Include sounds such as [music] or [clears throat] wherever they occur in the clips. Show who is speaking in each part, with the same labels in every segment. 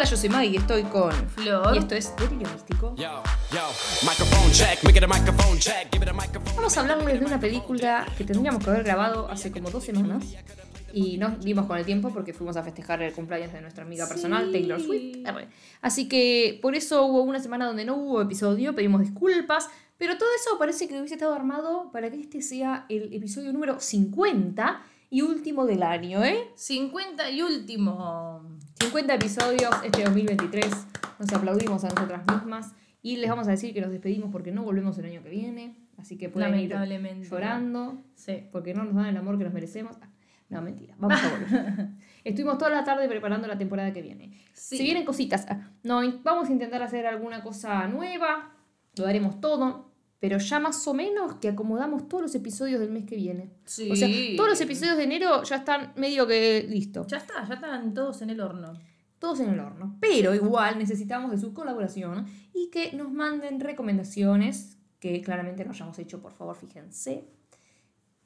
Speaker 1: Hola, yo soy Maggie y estoy con
Speaker 2: Flor.
Speaker 1: Y esto es Delirio Místico. Vamos a hablarles de una película que tendríamos que haber grabado hace como dos semanas. Y nos dimos con el tiempo porque fuimos a festejar el cumpleaños de nuestra amiga
Speaker 2: Sí.
Speaker 1: personal, Taylor Swift. Así que por eso hubo una semana donde no hubo episodio, pedimos disculpas. Pero todo eso parece que hubiese estado armado para que este sea el episodio número 50 y último del año, ¿eh?
Speaker 2: 50 y último.
Speaker 1: 50 episodios este 2023. Nos aplaudimos a nosotras mismas. Y les vamos a decir que nos despedimos porque no volvemos el año que viene. Así que pueden ir llorando
Speaker 2: Sí.
Speaker 1: porque no nos dan el amor que nos merecemos. Ah, No, mentira. Vamos a volver. [laughs] Estuvimos toda la tarde preparando la temporada que viene.
Speaker 2: Sí.
Speaker 1: Si vienen cositas, ah, no, vamos a intentar hacer alguna cosa nueva. Lo daremos todo. Pero ya más o menos que acomodamos todos los episodios del mes que viene.
Speaker 2: Sí.
Speaker 1: O sea, todos los episodios de enero ya están medio que listos.
Speaker 2: Ya está, ya están todos en el horno.
Speaker 1: todos en el horno. Pero igual necesitamos de su colaboración y que nos manden recomendaciones que claramente no hayamos hecho, por favor, fíjense.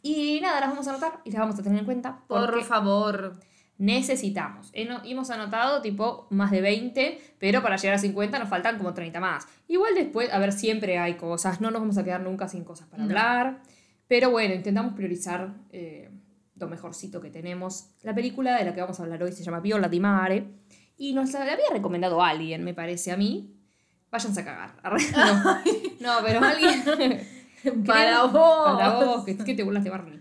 Speaker 1: Y nada, las vamos a anotar y las vamos a tener en cuenta
Speaker 2: Por favor.
Speaker 1: Necesitamos. Eh, Hemos anotado tipo más de 20, pero para llegar a 50 nos faltan como 30 más. Igual después, a ver, siempre hay cosas, no nos vamos a quedar nunca sin cosas para
Speaker 2: No.
Speaker 1: hablar. Pero bueno, intentamos priorizar eh, lo mejorcito que tenemos. La película de la que vamos a hablar hoy se llama Viola di Mare y nos la había recomendado alguien, me parece a mí. Váyanse a cagar. [laughs] No, no pero alguien... [laughs]
Speaker 2: Para vos.
Speaker 1: Para vos, que, que te burlas de Barney.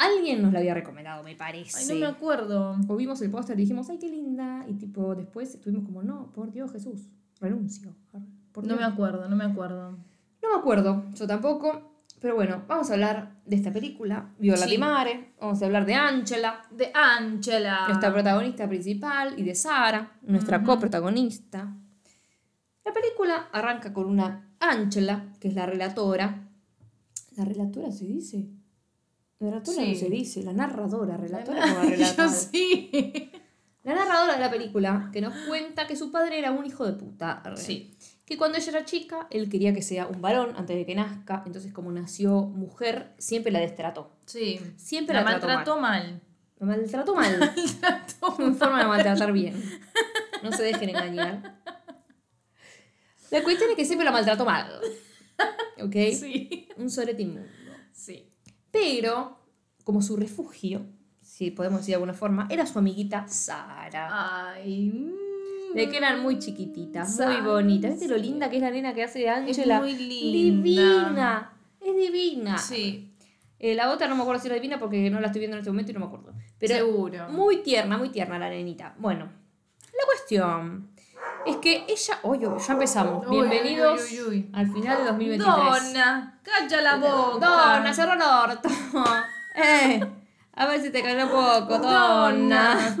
Speaker 1: Alguien nos la había recomendado, me parece.
Speaker 2: Ay, no me acuerdo.
Speaker 1: O vimos el póster y dijimos, ay, qué linda. Y tipo, después estuvimos como, no, por Dios, Jesús, renuncio. Por
Speaker 2: No
Speaker 1: Dios.
Speaker 2: me acuerdo, no me acuerdo.
Speaker 1: No me acuerdo, yo tampoco. Pero bueno, vamos a hablar de esta película, Viola
Speaker 2: Sí.
Speaker 1: di Mare. Vamos a hablar de Angela,
Speaker 2: De Angela.
Speaker 1: nuestra protagonista principal, y de Sara, nuestra
Speaker 2: Ujú.
Speaker 1: coprotagonista. La película arranca con una Angela, que es la relatora. ¿La relatora se dice? La relatora
Speaker 2: Sí.
Speaker 1: no se dice, la narradora, relatora la [laughs] [laughs]
Speaker 2: sí.
Speaker 1: La narradora de la película que nos cuenta que su padre era un hijo de puta.
Speaker 2: Sí.
Speaker 1: Que cuando ella era chica, él quería que sea un varón antes de que nazca. Entonces, como nació mujer, siempre la destrató.
Speaker 2: Sí.
Speaker 1: Siempre
Speaker 2: la
Speaker 1: la, trató
Speaker 2: maltrató mal.
Speaker 1: La maltrató mal. [laughs] Una forma de maltratar bien. No se dejen engañar. La cuestión es que siempre la maltrató mal. ¿Ok?
Speaker 2: Sí.
Speaker 1: Un sorete inmundo.
Speaker 2: Sí.
Speaker 1: Pero, como su refugio, si podemos decir de alguna forma, era su amiguita Sara.
Speaker 2: Ay. mm.
Speaker 1: De que eran muy chiquititas, muy bonitas. ¿Viste lo linda que es la nena que hace de Angela?
Speaker 2: muy linda.
Speaker 1: Divina. Es divina.
Speaker 2: Sí.
Speaker 1: Eh, la otra no me acuerdo si era divina porque no la estoy viendo en este momento y no me acuerdo. Pero
Speaker 2: Seguro.
Speaker 1: muy tierna, muy tierna la nenita. Bueno, la cuestión es que ella. Oye, ya empezamos.
Speaker 2: Uy,
Speaker 1: Bienvenidos
Speaker 2: uy, uy, uy.
Speaker 1: al final de 2023.
Speaker 2: Donna, calla la boca.
Speaker 1: Donna, cerró el orto. eh, a ver si te cayó poco, [laughs] Donna.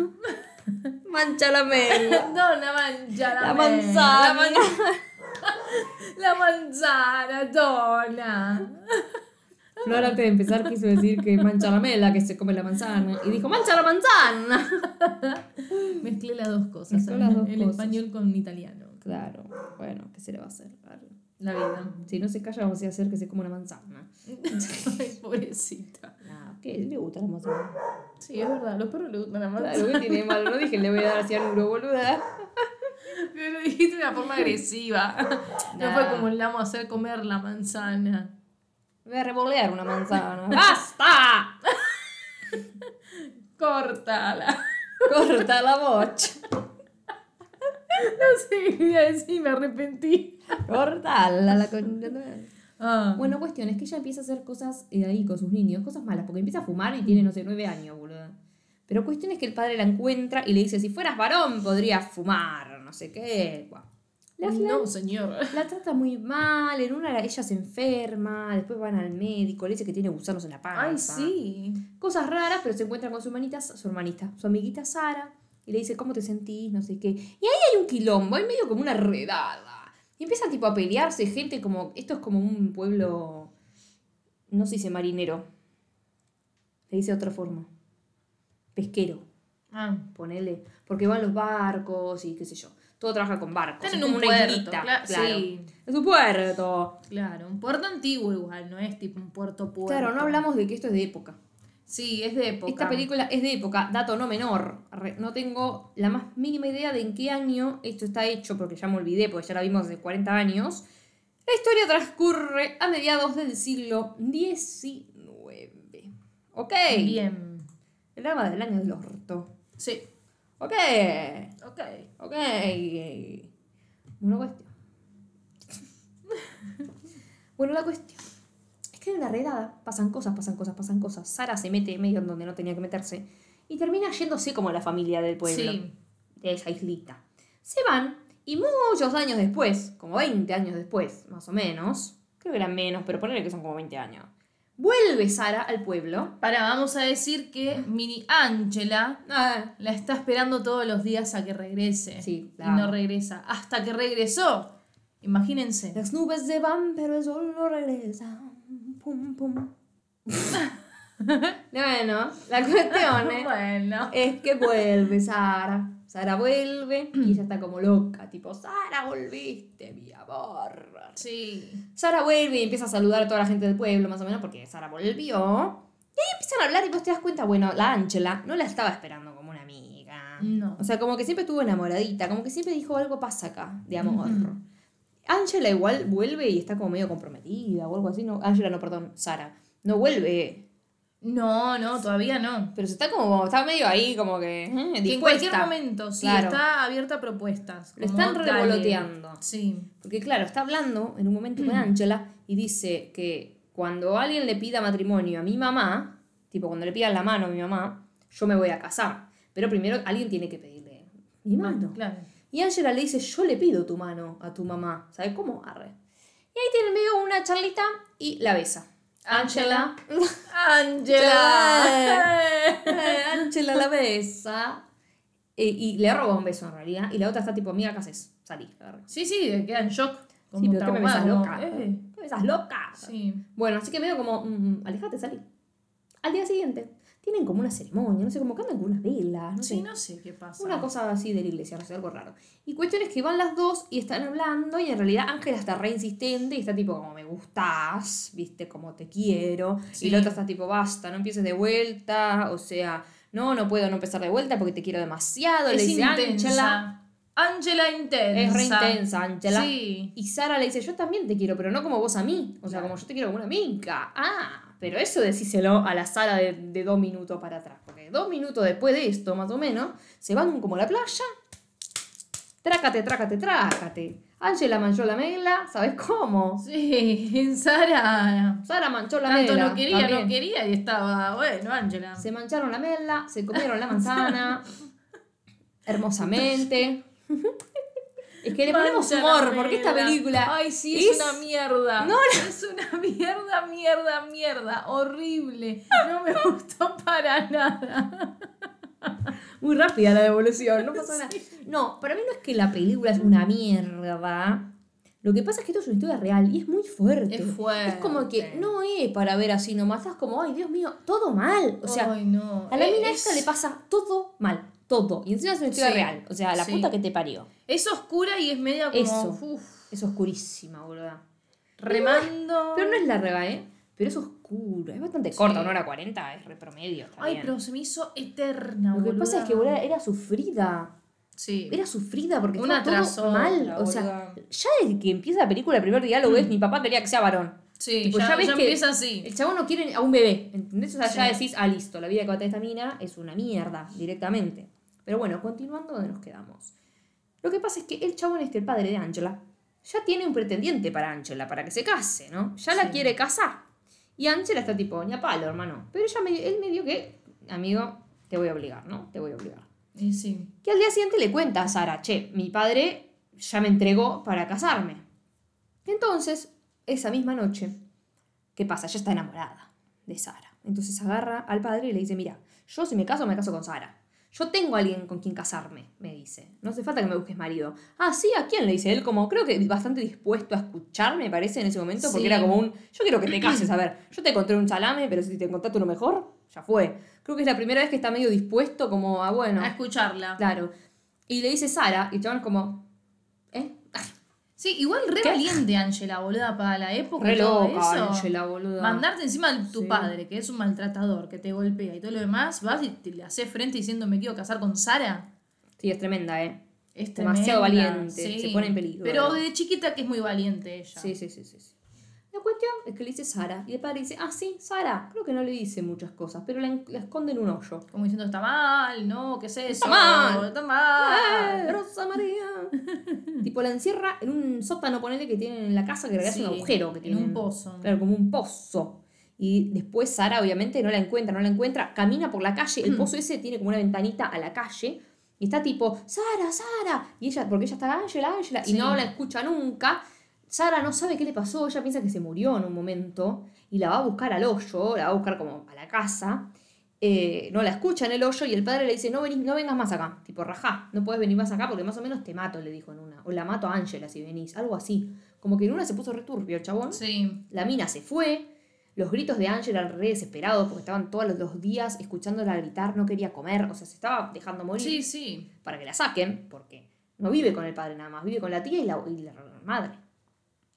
Speaker 1: Mancha la mela.
Speaker 2: Donna mangia la,
Speaker 1: La manzana.
Speaker 2: La, [laughs] man- la manzana, Donna.
Speaker 1: Flor antes de empezar quiso decir que mancha la mela, que se come la manzana. Y dijo, mancha la manzana. [laughs]
Speaker 2: Mezclé las dos cosas.
Speaker 1: Mezcló las dos
Speaker 2: el
Speaker 1: cosas.
Speaker 2: español con italiano.
Speaker 1: Claro, bueno, ¿qué se le va a hacer?
Speaker 2: La vida.
Speaker 1: Si no se calla, vamos a hacer que se coma una manzana. [laughs]
Speaker 2: Ay, pobrecita.
Speaker 1: No, ¿qué? ¿Le gusta la manzana?
Speaker 2: Sí, es verdad, los perros les gusta la manzana.
Speaker 1: Claro, ¿qué tiene malo? No dije le voy a dar así a Nuro, boluda.
Speaker 2: Pero [laughs] lo dijiste de una forma agresiva. No
Speaker 1: Nah.
Speaker 2: fue como le vamos a hacer comer la manzana.
Speaker 1: Voy a revolear una manzana. [laughs] ¡Basta!
Speaker 2: Córtala.
Speaker 1: Corta la bocha.
Speaker 2: No sé qué iba a decir, me arrepentí.
Speaker 1: Cortala la con...
Speaker 2: Ah.
Speaker 1: Bueno, cuestión es que ella empieza a hacer cosas eh, ahí con sus niños, cosas malas, porque empieza a fumar y tiene, no sé, nueve años, boludo. Pero cuestión es que el padre la encuentra y le dice, si fueras varón podrías fumar, no sé qué. Buah. La,
Speaker 2: no, señor. [laughs]
Speaker 1: la trata muy mal, en una ella se enferma, después van al médico, le dice que tiene gusanos en la panza.
Speaker 2: Ay, sí.
Speaker 1: Cosas raras, pero se encuentran con su hermanita, su hermanita, su amiguita Sara, y le dice, ¿cómo te sentís? No sé qué. Y ahí hay un quilombo, hay medio como una redada. Y empiezan tipo a pelearse, gente como, esto es como un pueblo, no se dice marinero, se dice de otra forma. Pesquero,
Speaker 2: Ah.
Speaker 1: ponele. Porque van los barcos y qué sé yo. Todo trabaja con barcos.
Speaker 2: Están
Speaker 1: es
Speaker 2: en
Speaker 1: como
Speaker 2: un
Speaker 1: una
Speaker 2: puerto.
Speaker 1: islita,
Speaker 2: cla-
Speaker 1: claro.
Speaker 2: Sí,
Speaker 1: Es un puerto.
Speaker 2: claro. Un puerto antiguo igual, no es tipo un puerto puerto.
Speaker 1: Claro, no hablamos de que esto es de época.
Speaker 2: Sí, es de época.
Speaker 1: Esta película es de época, dato no menor. No tengo la más mínima idea de en qué año esto está hecho, porque ya me olvidé, porque ya la vimos hace 40 años. La historia transcurre a mediados del siglo XIX. Ok.
Speaker 2: Bien.
Speaker 1: El drama del año del orto.
Speaker 2: Sí.
Speaker 1: Ok.
Speaker 2: Ok.
Speaker 1: Ok. Bueno, cuestión. [laughs] bueno, la cuestión. Es que en la redada pasan cosas, pasan cosas, pasan cosas. Sara se mete medio en donde no tenía que meterse. Y termina yéndose como la familia del pueblo.
Speaker 2: Sí.
Speaker 1: De esa islita. Se van y muchos años después, como 20 años después, más o menos. Creo que eran menos, pero ponele que son como 20 años. Vuelve Sara al pueblo.
Speaker 2: Para, vamos a decir que Mini Angela
Speaker 1: Ah,
Speaker 2: la está esperando todos los días a que regrese.
Speaker 1: Sí,
Speaker 2: Y
Speaker 1: claro.
Speaker 2: no regresa. Hasta que regresó. Imagínense.
Speaker 1: Las nubes se van, pero el sol no regresa. Pum, pum. [laughs] bueno, la cuestión ¿eh? [laughs]
Speaker 2: Bueno.
Speaker 1: es que vuelve Sara. Sara vuelve y ella está como loca, tipo, Sara, volviste, mi amor.
Speaker 2: Sí.
Speaker 1: Sara vuelve y empieza a saludar a toda la gente del pueblo, más o menos, porque Sara volvió. Y ahí empiezan a hablar y vos te das cuenta, bueno, la Ángela no la estaba esperando como una amiga.
Speaker 2: No.
Speaker 1: O sea, como que siempre estuvo enamoradita, como que siempre dijo algo pasa acá, de amor. Ángela igual vuelve y está como medio comprometida o algo así. No, Ángela no, perdón, Sara. No vuelve,
Speaker 2: No, no, todavía no.
Speaker 1: pero se está como, está medio ahí como que... eh,
Speaker 2: Que en cualquier momento, sí,
Speaker 1: Claro.
Speaker 2: está abierta a propuestas.
Speaker 1: Le
Speaker 2: como,
Speaker 1: están revoloteando.
Speaker 2: Sí.
Speaker 1: Porque claro, está hablando en un momento con Ángela y dice que cuando alguien le pida matrimonio a mi mamá, tipo cuando le pidan la mano a mi mamá, yo me voy a casar. Pero primero alguien tiene que pedirle mi mano.
Speaker 2: Claro.
Speaker 1: Y Ángela le dice, yo le pido tu mano a tu mamá. ¿Sabes cómo? Arre. Y ahí tiene medio una charlita y la besa.
Speaker 2: Ángela.
Speaker 1: ¡Ángela!
Speaker 2: Ángela
Speaker 1: la besa. Eh, y le roba un beso en realidad. Y la otra está tipo, amiga, ¿qué haces? Salí.
Speaker 2: sí, sí, queda en shock. Como
Speaker 1: Sí, pero ¿qué me besas loca?
Speaker 2: Eh,
Speaker 1: ¿Qué besas loca?
Speaker 2: Sí.
Speaker 1: Bueno, así que medio como, mm, alejate, salí. Al día siguiente, tienen como una ceremonia, no sé, como que andan con unas velas, no sé.
Speaker 2: Sí, no sé qué pasa.
Speaker 1: Una cosa así de la iglesia, no sé, algo raro. Y cuestión es que van las dos y están hablando y en realidad Ángela está re insistente y está tipo como me gustas, viste, como te quiero.
Speaker 2: Sí.
Speaker 1: Y la otra está tipo basta, no empieces de vuelta, o sea, no, no puedo no empezar de vuelta porque te quiero demasiado. Le
Speaker 2: Es
Speaker 1: dice Ángela.
Speaker 2: Ángela intensa.
Speaker 1: Es re intensa, Ángela.
Speaker 2: Sí.
Speaker 1: Y Sara le dice, yo también te quiero, pero no como vos a mí. O sea,
Speaker 2: Claro.
Speaker 1: como yo te quiero como una amiga. Ah, pero eso decíselo a la Sara de, de dos minutos para atrás. Porque dos minutos después de esto, más o menos, se van como a la playa. Trácate, trácate, trácate. Ángela manchó la mela, ¿sabes cómo?
Speaker 2: Sí, Sara.
Speaker 1: Sara manchó la
Speaker 2: Tanto
Speaker 1: mela.
Speaker 2: no quería,
Speaker 1: también.
Speaker 2: no quería y estaba, bueno, Ángela.
Speaker 1: Se mancharon la mela, se comieron la manzana. [laughs] hermosamente. [laughs] Es que le ponemos humor, porque esta película.
Speaker 2: Ay, sí, es,
Speaker 1: es-
Speaker 2: una mierda.
Speaker 1: No,
Speaker 2: Es una mierda, mierda, mierda. Horrible. No me gustó para nada.
Speaker 1: Muy rápida la devolución, no pasa nada. No, para mí no es que la película es una mierda. Lo que pasa es que esto es una historia real y es muy fuerte.
Speaker 2: Es fuerte.
Speaker 1: Es como que no es para ver así nomás. Estás como, ay, Dios mío, todo mal. O sea,
Speaker 2: Ay, no.
Speaker 1: a la mina
Speaker 2: es,
Speaker 1: esta le pasa todo mal. Todo. Y encima es una historia
Speaker 2: Sí.
Speaker 1: real. O sea, la
Speaker 2: Sí.
Speaker 1: puta que te parió.
Speaker 2: Es oscura y es media como.
Speaker 1: Eso.
Speaker 2: uf,
Speaker 1: Es oscurísima, boludo.
Speaker 2: remando.
Speaker 1: Pero no es larga, ¿eh? Pero es oscura. Es bastante corta, una hora 40, es re promedio. Está
Speaker 2: Ay,
Speaker 1: bien.
Speaker 2: pero se me hizo eterna,
Speaker 1: Lo que pasa es que,
Speaker 2: boluda.
Speaker 1: era sufrida.
Speaker 2: Sí.
Speaker 1: Era sufrida porque
Speaker 2: Una
Speaker 1: estaba todo
Speaker 2: otra,
Speaker 1: mal. O sea,
Speaker 2: boluda.
Speaker 1: ya desde que empieza la película, el primer diálogo es mi papá quería que sea varón.
Speaker 2: Sí,
Speaker 1: Tipo,
Speaker 2: ya,
Speaker 1: ya ves
Speaker 2: ya
Speaker 1: que-
Speaker 2: empieza así.
Speaker 1: El chabón no quiere a un bebé, ¿entendés? O sea, ya decís, ah, listo, la vida que va a tener esta mina es una mierda, directamente. Pero bueno, continuando donde nos quedamos. Lo que pasa es que el chabón este, el padre de Angela, ya tiene un pretendiente para Angela, para que se case, ¿no? Ya la
Speaker 2: Sí.
Speaker 1: quiere casar. Y Angela está tipo, ni a palo, hermano. Pero ella me, él me dio que, amigo, te voy a obligar, ¿no? Te voy a obligar.
Speaker 2: Sí.
Speaker 1: Que al día siguiente le cuenta a Sara, che, mi padre ya me entregó para casarme. Entonces, esa misma noche, ¿qué pasa? Ella está enamorada de Sara. Entonces agarra al padre y le dice, mira, yo si me caso, me caso con Sara. Yo tengo a alguien con quien casarme, me dice. No hace falta que me busques marido. Ah, sí, ¿a quién? Le dice él, como creo que bastante dispuesto a escuchar, me parece, en ese momento, porque
Speaker 2: Sí.
Speaker 1: era como un, yo quiero que te cases, a ver, yo te encontré un salame, pero si te encontraste uno mejor, ya fue. Creo que es la primera vez que está medio dispuesto como a, bueno,
Speaker 2: A escucharla.
Speaker 1: Claro. Y le dice Sara, y es como. Ah,
Speaker 2: Sí, igual re
Speaker 1: ¿Qué?
Speaker 2: valiente Angela, boluda, para la época
Speaker 1: Re
Speaker 2: y todo
Speaker 1: loca,
Speaker 2: eso.
Speaker 1: Ángela, boluda.
Speaker 2: Mandarte encima de tu
Speaker 1: Sí.
Speaker 2: padre, que es un maltratador, que te golpea y todo lo demás, vas y te le haces frente diciendo me quiero casar con Sara.
Speaker 1: Sí, es tremenda, ¿eh?
Speaker 2: Es
Speaker 1: Demasiado
Speaker 2: tremenda,
Speaker 1: valiente, se pone en peligro.
Speaker 2: Pero desde chiquita que es muy valiente ella.
Speaker 1: Sí, sí, sí, sí. sí. La cuestión es que le dice Sara. Y el padre dice, ah, sí, Sara. Creo que no le dice muchas cosas, pero la, la esconde en un hoyo.
Speaker 2: Como diciendo, está mal, ¿no? ¿Qué es eso?
Speaker 1: Está mal.
Speaker 2: Está
Speaker 1: ¡Eh,
Speaker 2: mal.
Speaker 1: Rosa María! [laughs] tipo, la encierra en un sótano, ponele, que tienen en la casa, que en realidad es un
Speaker 2: Sí,
Speaker 1: agujero que
Speaker 2: en
Speaker 1: tienen.
Speaker 2: un pozo.
Speaker 1: Claro, como un pozo. Y después Sara, obviamente, no la encuentra, no la encuentra. Camina por la calle.
Speaker 2: Mm.
Speaker 1: El pozo ese tiene como una ventanita a la calle. Y está tipo, Sara, Sara. Y ella, porque ella está Ángela, Ángela. Y
Speaker 2: Sí.
Speaker 1: no la escucha nunca. Sara no sabe qué le pasó. Ella piensa que se murió en un momento. Y la va a buscar al hoyo. La va a buscar como a la casa. Eh, no la escucha en el hoyo. Y el padre le dice, no, venís, no vengas más acá. Tipo, rajá. No puedes venir más acá porque más o menos te mato, le dijo en una. O la mato a Ángela si venís. Algo así. Como que en una se puso returbio el chabón.
Speaker 2: Sí.
Speaker 1: La mina se fue. Los gritos de Ángela re desesperados porque estaban todos los dos días escuchándola gritar, no quería comer, o sea, se estaba dejando morir
Speaker 2: Sí, sí.
Speaker 1: para que la saquen, porque no vive con el padre nada más, vive con la tía y la, y la madre.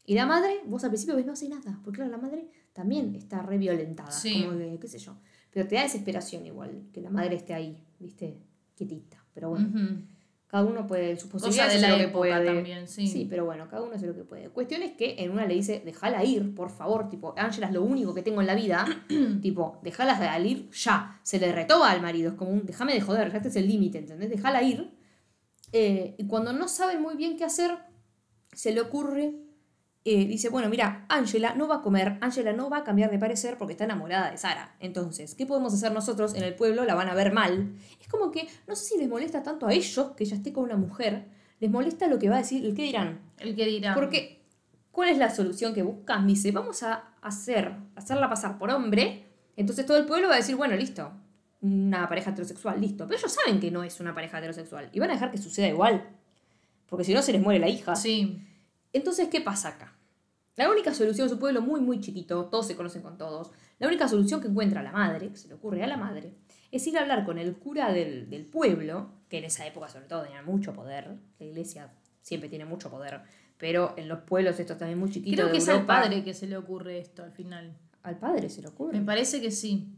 Speaker 1: Y la madre, vos al principio ves, no hace nada, porque claro, la madre también está re violentada,
Speaker 2: Sí.
Speaker 1: como que, qué sé yo. Pero te da desesperación igual, que la madre esté ahí, viste, quietita. Pero bueno,
Speaker 2: Ujú.
Speaker 1: cada uno puede, sus posibilidades
Speaker 2: de la
Speaker 1: lo que puede.
Speaker 2: también, sí.
Speaker 1: Sí, pero bueno, cada uno hace lo que puede. Cuestión es que en una le dice, déjala ir, por favor, tipo, Ángela es lo único que tengo en la vida, [clears throat] tipo, déjala ir ya. Se le retoba al marido, es como un, déjame de joder, ya este es el límite, ¿entendés? Déjala ir. Eh, y cuando no saben muy bien qué hacer, se le ocurre, eh, dice, bueno, mira, Ángela no va a comer, Ángela no va a cambiar de parecer porque está enamorada de Sara. Entonces, ¿qué podemos hacer nosotros en el pueblo? La van a ver mal. Es como que, no sé si les molesta tanto a ellos que ella esté con una mujer, les molesta lo que va a decir, el qué dirán.
Speaker 2: El que dirá.
Speaker 1: Porque, ¿cuál es la solución que buscan? Dice, vamos a hacer, hacerla pasar por hombre, entonces todo el pueblo va a decir, bueno, listo, una pareja heterosexual, listo. Pero ellos saben que no es una pareja heterosexual y van a dejar que suceda igual. Porque si no, se les muere la hija.
Speaker 2: Sí.
Speaker 1: Entonces, ¿qué pasa acá? La única solución, es un pueblo muy, muy chiquito, todos se conocen con todos. La única solución que encuentra la madre, que se le ocurre a la madre, es ir a hablar con el cura del, del pueblo, que en esa época sobre todo tenía mucho poder. La iglesia siempre tiene mucho poder, pero en los pueblos estos también muy chiquitos.
Speaker 2: Creo
Speaker 1: de
Speaker 2: que es al padre que se le ocurre esto al final.
Speaker 1: Al padre se le ocurre.
Speaker 2: Me parece que sí.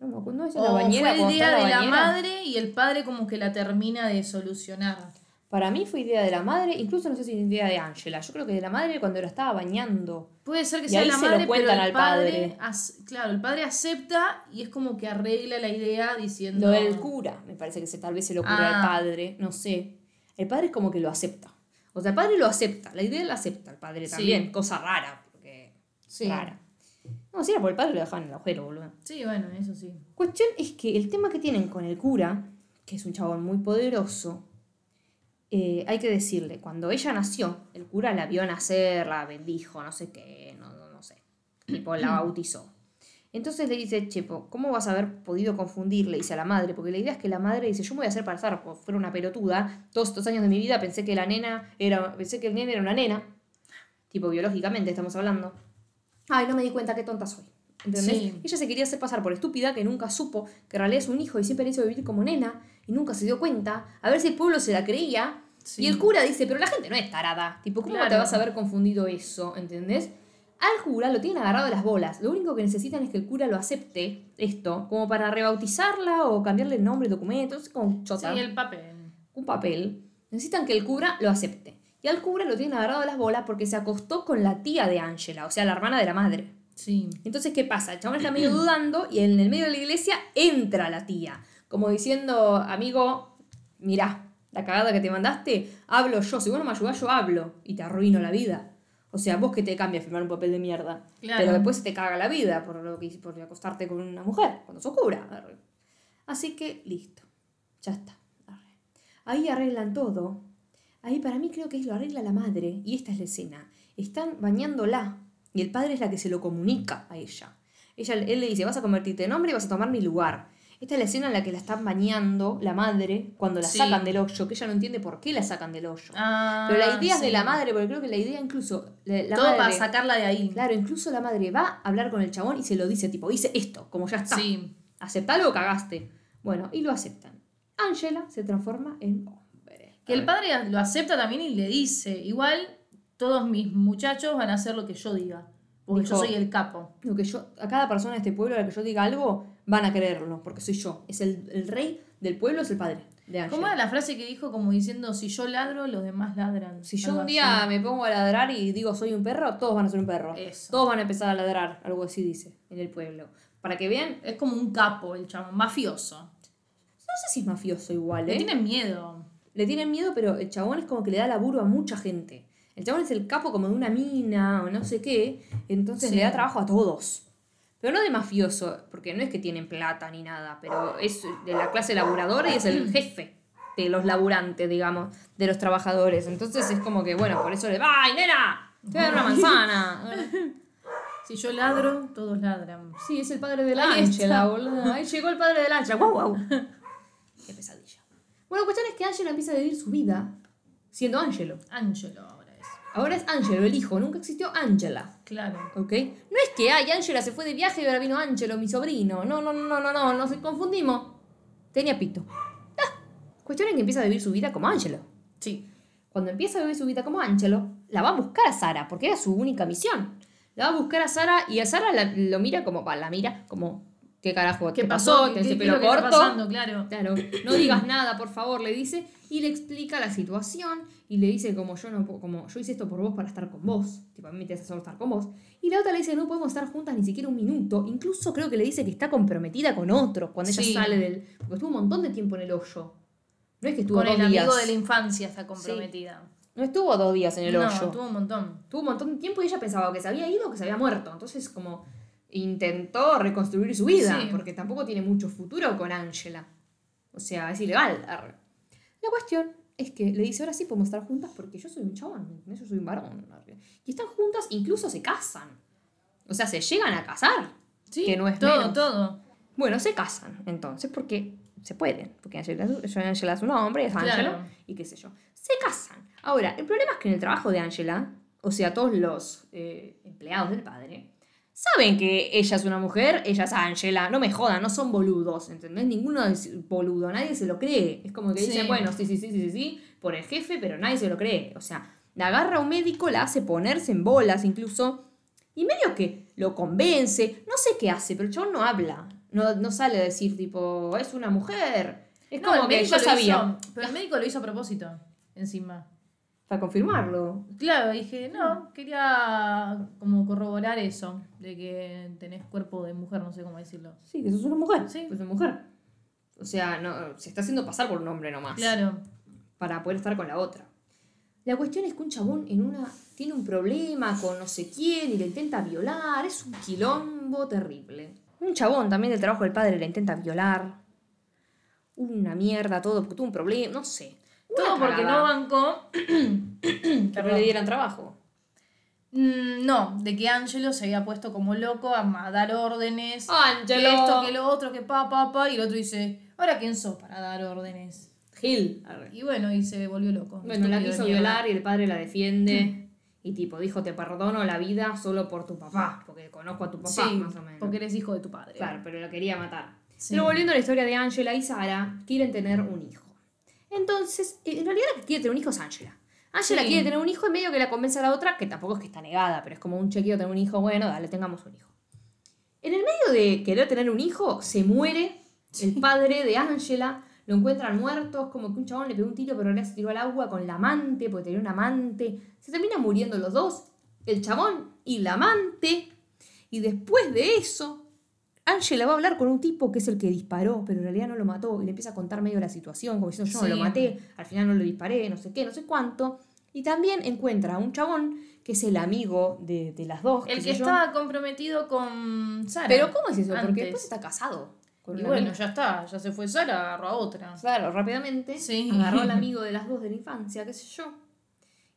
Speaker 1: No, me acuerdo, ¿no es en la bañera
Speaker 2: fue
Speaker 1: está en
Speaker 2: de la madre y el padre como que la termina de solucionar.
Speaker 1: Para mí fue idea de la madre, incluso no sé si es idea de Ángela. Yo creo que de la madre cuando la estaba bañando.
Speaker 2: Puede ser que
Speaker 1: Y
Speaker 2: sea
Speaker 1: ahí
Speaker 2: la
Speaker 1: se lo
Speaker 2: madre, pero
Speaker 1: cuentan
Speaker 2: el
Speaker 1: al
Speaker 2: padre, claro, el padre acepta y es como que arregla la idea diciendo.
Speaker 1: Lo del cura, me parece que se, tal vez se le ocurre
Speaker 2: Ah.
Speaker 1: al padre, no sé. El padre es como que lo acepta. O sea, el padre lo acepta, la idea la acepta el padre
Speaker 2: Sí.
Speaker 1: también, cosa rara, porque
Speaker 2: Sí.
Speaker 1: rara. No, si era por el padre lo dejaban en el agujero, boludo.
Speaker 2: Sí, bueno, eso sí.
Speaker 1: Cuestión es que el tema que tienen con el cura, que es un chabón muy poderoso, eh, hay que decirle, cuando ella nació, el cura la vio nacer, la bendijo, no sé qué, no, no, no sé, [clears throat] tipo la [clears throat] bautizó. Entonces le dice, Chepo, ¿cómo vas a haber podido confundirle? Dice a la madre, porque la idea es que la madre dice, yo me voy a hacer pasar por fuera una pelotuda, todos estos años de mi vida pensé que la nena era, pensé que el nene era una nena, tipo biológicamente estamos hablando. Ay, no me di cuenta qué tonta soy. ¿Entendés?
Speaker 2: Sí.
Speaker 1: Ella se quería hacer pasar por estúpida, que nunca supo que en realidad es un hijo y siempre le hizo vivir como nena y nunca se dio cuenta. A ver si el pueblo se la creía.
Speaker 2: Sí.
Speaker 1: Y el cura dice, pero la gente no es tarada. Tipo, ¿cómo
Speaker 2: Claro.
Speaker 1: te vas a haber confundido eso? ¿Entendés? Al cura lo tienen agarrado de las bolas. Lo único que necesitan es que el cura lo acepte, esto, como para rebautizarla o cambiarle el nombre, documentos,
Speaker 2: Sí,
Speaker 1: chota
Speaker 2: el papel.
Speaker 1: un papel, necesitan que el cura lo acepte. Y al cura lo tienen agarrado de las bolas porque se acostó con la tía de Ángela, o sea, la hermana de la madre.
Speaker 2: Sí.
Speaker 1: Entonces, ¿qué pasa? El chabón está medio dudando y en el medio de la iglesia entra la tía, como diciendo, amigo, mirá, la cagada que te mandaste, hablo yo, si vos no me ayudás, yo hablo y te arruino la vida. O sea, vos que te cambias a firmar un papel de mierda.
Speaker 2: Claro.
Speaker 1: Pero después se te caga la vida por, lo que, por acostarte con una mujer, cuando sos cura. Arre. Así que, listo. Ya está. Arre. Ahí arreglan todo. Ahí para mí creo que es lo arregla la madre. Y esta es la escena. Están bañándola. Y el padre es la que se lo comunica a ella. ella él le dice, vas a convertirte en hombre y vas a tomar mi lugar. Esta es la escena en la que la están bañando la madre cuando la
Speaker 2: Sí.
Speaker 1: sacan del hoyo, que ella no entiende por qué la sacan del hoyo.
Speaker 2: Ah,
Speaker 1: Pero la idea es de la madre, porque creo que la idea incluso... La, la
Speaker 2: Todo
Speaker 1: madre,
Speaker 2: para sacarla de ahí.
Speaker 1: Claro, incluso la madre va a hablar con el chabón y se lo dice, tipo, dice esto, como ya está.
Speaker 2: Sí.
Speaker 1: Aceptalo o cagaste. Bueno, y lo aceptan. Angela se transforma en hombre.
Speaker 2: Que el padre lo acepta también y le dice, igual todos mis muchachos van a hacer lo que yo diga, porque yo soy el capo.
Speaker 1: Lo que yo, a cada persona de este pueblo a la que yo diga algo, van a creerlo, porque soy yo. Es el, el rey del pueblo, es el padre de.
Speaker 2: ¿Cómo era la frase que dijo como diciendo, si yo ladro, los demás ladran?
Speaker 1: Si yo un día
Speaker 2: así.
Speaker 1: me pongo a ladrar y digo soy un perro, todos van a ser un perro.
Speaker 2: Eso.
Speaker 1: Todos van a empezar a ladrar, algo así dice, en el pueblo. Para que vean,
Speaker 2: Es como un capo el chamo, mafioso.
Speaker 1: no sé si es mafioso igual,
Speaker 2: Le
Speaker 1: ¿eh?
Speaker 2: tienen miedo.
Speaker 1: Le tienen miedo, pero el chabón es como que le da laburo a mucha gente. El chabón es el capo como de una mina o no sé qué, entonces
Speaker 2: Sí.
Speaker 1: le da trabajo a todos. Pero no de mafioso, porque no es que tienen plata ni nada, pero es de la clase laburadora y es el [clears throat] jefe de los laburantes, digamos, de los trabajadores. Entonces es como que, bueno, por eso le ¡ay, nena! Te voy a dar una manzana. [laughs]
Speaker 2: Si yo ladro, todos ladran.
Speaker 1: Sí, es el padre de
Speaker 2: Ahí
Speaker 1: Ángela,
Speaker 2: está.
Speaker 1: boludo. Ahí llegó el padre de Ángela. ¡Guau, guau! [laughs] Qué pesadilla. Bueno, la cuestión es que Ángela empieza a vivir su vida siendo Ángelo.
Speaker 2: Ángelo ahora es.
Speaker 1: Ahora es Ángelo, el hijo. Nunca existió Ángela.
Speaker 2: Claro.
Speaker 1: ¿Ok? No es que, ay, Ángela se fue de viaje y ahora vino Ángelo, mi sobrino. No, no, no, no, no, no, nos confundimos. Tenía pito. Ah, cuestión es que empieza a vivir su vida como Ángelo.
Speaker 2: Sí.
Speaker 1: Cuando empieza a vivir su vida como Ángelo, la va a buscar a Sara, porque era su única misión. La va a buscar a Sara y a Sara la- lo mira como, va, la mira como, ¿qué carajo
Speaker 2: ¿Qué
Speaker 1: te
Speaker 2: pasó?
Speaker 1: pasó?
Speaker 2: ¿Qué,
Speaker 1: ¿Tenés
Speaker 2: qué-
Speaker 1: el pelo corto?
Speaker 2: pasando? Claro.
Speaker 1: Claro, no digas nada, por favor, le dice, y le explica la situación, y le dice como yo no puedo- como yo hice esto por vos para estar con vos, tipo a mí me interesa solo estar con vos, y la otra le dice no podemos estar juntas ni siquiera un minuto, incluso creo que le dice que está comprometida con otro cuando ella
Speaker 2: Sí.
Speaker 1: sale del, porque estuvo un montón de tiempo en el hoyo, no es que estuvo
Speaker 2: Con
Speaker 1: dos
Speaker 2: el
Speaker 1: días,
Speaker 2: amigo de la infancia está comprometida.
Speaker 1: no estuvo dos días en el
Speaker 2: no,
Speaker 1: hoyo,
Speaker 2: tuvo un montón.
Speaker 1: tuvo un montón de tiempo y ella pensaba que se había ido o que se había muerto, entonces como intentó reconstruir su vida,
Speaker 2: Sí.
Speaker 1: porque tampoco tiene mucho futuro con Angela. O sea, es ilegal. La cuestión es que le dice, ahora sí podemos estar juntas porque yo soy un chabón, yo soy un varón. Y están juntas, incluso se casan. O sea, se llegan a casar.
Speaker 2: Sí,
Speaker 1: que no es
Speaker 2: todo,
Speaker 1: menos.
Speaker 2: todo.
Speaker 1: Bueno, se casan, entonces, porque se pueden. Porque Angela, es- Angela es un hombre, es Angelo,
Speaker 2: Claro.
Speaker 1: y qué sé yo. Se casan. Ahora, el problema es que en el trabajo de Angela, o sea, todos los eh, empleados del padre, saben que ella es una mujer, ella es Angela. No me jodan, no son boludos, ¿entendés? Ninguno es boludo, nadie se lo cree. Es como que
Speaker 2: Sí.
Speaker 1: dicen, bueno, sí, sí, sí, sí, sí, sí, por el jefe, pero nadie se lo cree. O sea, la agarra a un médico, la hace ponerse en bolas incluso. Y medio que lo convence, no sé qué hace, pero el chabón no habla. No, no sale a decir, tipo, es una mujer. Es
Speaker 2: No,
Speaker 1: como
Speaker 2: el
Speaker 1: que
Speaker 2: lo
Speaker 1: sabía.
Speaker 2: hizo- pero el médico lo hizo a propósito, encima.
Speaker 1: Para confirmarlo.
Speaker 2: Claro, dije, no, quería como corroborar eso, de que tenés cuerpo de mujer, no sé cómo decirlo.
Speaker 1: Sí, que sos una mujer.
Speaker 2: Sí.
Speaker 1: Es una mujer. O sea, no, se está haciendo pasar por un hombre nomás.
Speaker 2: Claro.
Speaker 1: Para poder estar con la otra. La cuestión es que un chabón en una tiene un problema con no sé quién y le intenta violar. Es un quilombo terrible. Un chabón también del trabajo del padre le intenta violar. Una mierda, todo, porque tuvo un problema, no sé.
Speaker 2: Todo porque no bancó. [clears throat]
Speaker 1: Que no le dieran trabajo.
Speaker 2: Mm, no, de que Angelo se había puesto como loco a dar órdenes.
Speaker 1: Ángelo.
Speaker 2: Que esto, que lo otro, que pa, pa, pa. Y el otro dice, ¿ahora quién sos para dar órdenes?
Speaker 1: Gil.
Speaker 2: Y bueno, y se volvió loco.
Speaker 1: Bueno, la quiso violar y el padre la defiende. Y tipo, dijo, te perdono la vida solo por tu papá. Porque conozco a tu papá,
Speaker 2: Sí,
Speaker 1: más o menos.
Speaker 2: porque eres hijo de tu padre.
Speaker 1: Claro, pero lo quería matar.
Speaker 2: Sí.
Speaker 1: Pero volviendo a la historia de Angela y Sara, quieren tener un hijo. Entonces, eh, en realidad la que quiere tener un hijo es Angela. Angela
Speaker 2: Sí.
Speaker 1: quiere tener un hijo y medio que la convence a la otra, que tampoco es que está negada, pero es como un chequeo tener un hijo, bueno, dale, tengamos un hijo. En el medio de querer tener un hijo, se muere el padre de Angela, lo encuentran muerto, es como que un chabón le pegó un tiro, pero en realidad se tiró al agua con la amante, porque tenía un amante. Se terminan muriendo los dos, el chabón y la amante. Y después de eso, Angela va a hablar con un tipo que es el que disparó, pero en realidad no lo mató, y le empieza a contar medio la situación, como diciendo, yo no
Speaker 2: Sí.
Speaker 1: lo maté, al final no lo disparé, no sé qué, no sé cuánto. Y también encuentra a un chabón que es el amigo de, de las dos.
Speaker 2: El que
Speaker 1: yo.
Speaker 2: estaba comprometido con Sara.
Speaker 1: Pero ¿cómo es eso? Porque después está casado. Con
Speaker 2: Y bueno, ya está, ya se fue Sara, agarró a otra.
Speaker 1: Claro, rápidamente
Speaker 2: Sí.
Speaker 1: agarró al [laughs] amigo de las dos de la infancia, qué sé yo,